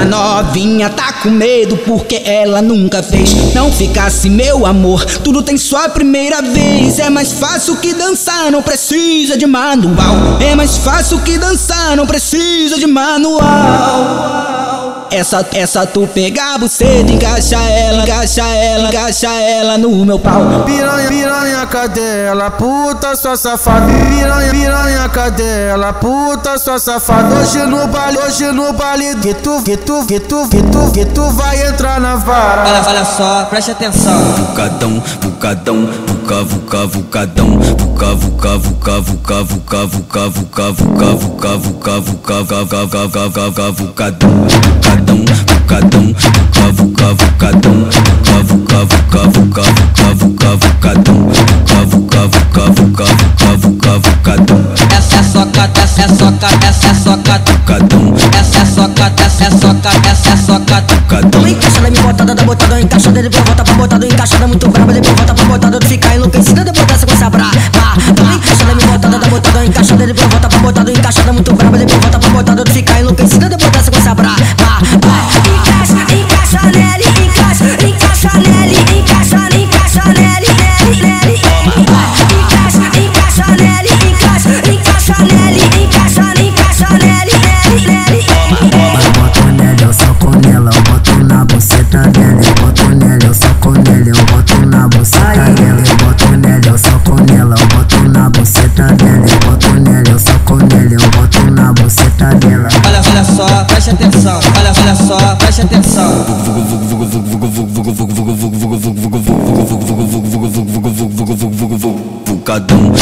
A novinha tá com medo porque ela nunca fez. Não ficasse meu amor, tudo tem sua primeira vez. É mais fácil que dançar, não precisa de manual. É mais fácil que dançar, não precisa de manual. Essa, essa tu pegar a buceta, encaixa ela, encaixa ela, encaixa ela no meu pau. Piranha, piranha, cadela, puta sua safada. Piranha, piranha, cadela, puta sua safada. Hoje no baile, hoje no baile, que tu, que tu, que tu, que tu, que tu vai entrar na vara. Olha, olha só, preste atenção. Vucadão, vucadão, vuca, vuca, vucadão, vuca, vuca, vuca, vuca, vuca, vuca, vuca, vuca, vuca, vuca, vuca, vuca, vuca, vuca, vucadão, vucadão, vucadão, vuca, vuca, vucadão, vuca, vuca, vuca, vuca, vuca, vuca, vucadão, vuca, vuca, vuca, vuca, vuca, vuca, vucadão. Essa é socada, essa é socada, essa é socada. Vucadão, Essa é socada, essa é essa é socada. vucadão, Encaixada, me botada, da botada, encaixada, depois volta pra botada, encaixada, muito braba, depois volta pra botada, tu fica enlouquecida, depois dessa com essa brava. Encaixada, me botada, da botada, encaixada, depois volta pra botada, encaixada, muito braba, depois volta pra botada, fica enlouquecida, depois dessa com essa brava. preste atenção. Pucadão.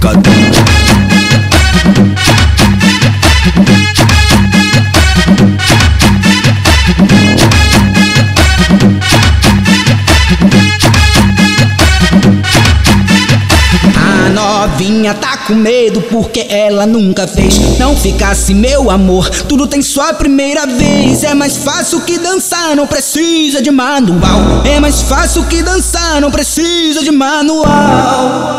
Cadê? Novinha tá com medo porque ela nunca fez. Não ficasse meu amor, tudo tem sua primeira vez. É mais fácil que dançar, não precisa de manual. É mais fácil que dançar, não precisa de manual.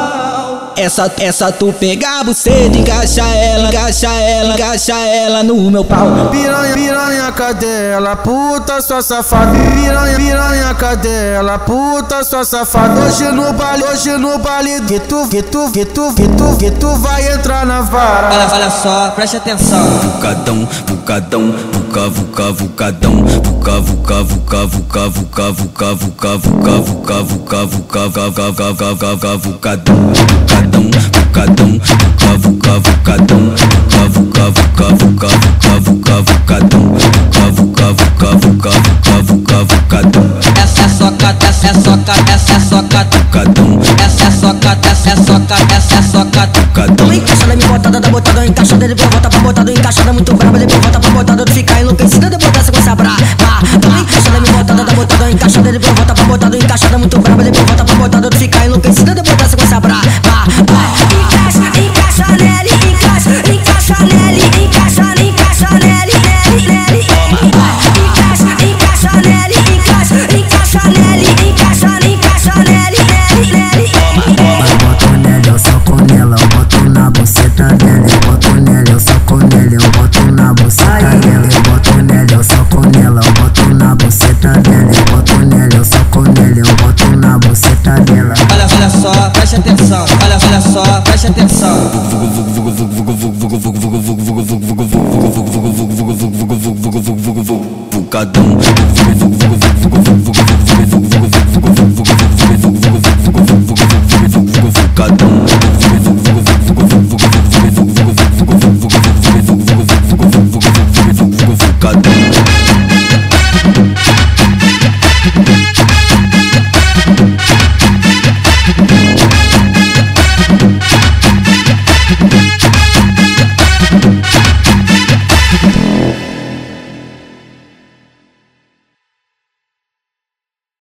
Essa, essa tu pegar a buceta, encaixa ela, encaixa ela, encaixa ela no meu pau. Piranha, cadela, puta sua safada. Piranha, piranha, cadela, puta sua safada. Hoje no baile, hoje no baile, que tu, que tu, que tu, que tu, que tu vai entrar na vara. Olha, olha só, preste atenção. Vucadão, vucadão, vuca, vuca, vucadão, vuca, vuca, vuca, vuca, vuca, vuca, vuca, vuca, vuca, vuca, vuca, vuca, vuca, vuca, vucadão, vucadão, vucadão, vuca, vuca, soca, essa é soca do cadão. Essa é soca, essa é soca, essa é soca do cadão. Encaixa na minha botada da botada, encaixa dele pra preste atenção. Olha, olha só, preste atenção. vucadão,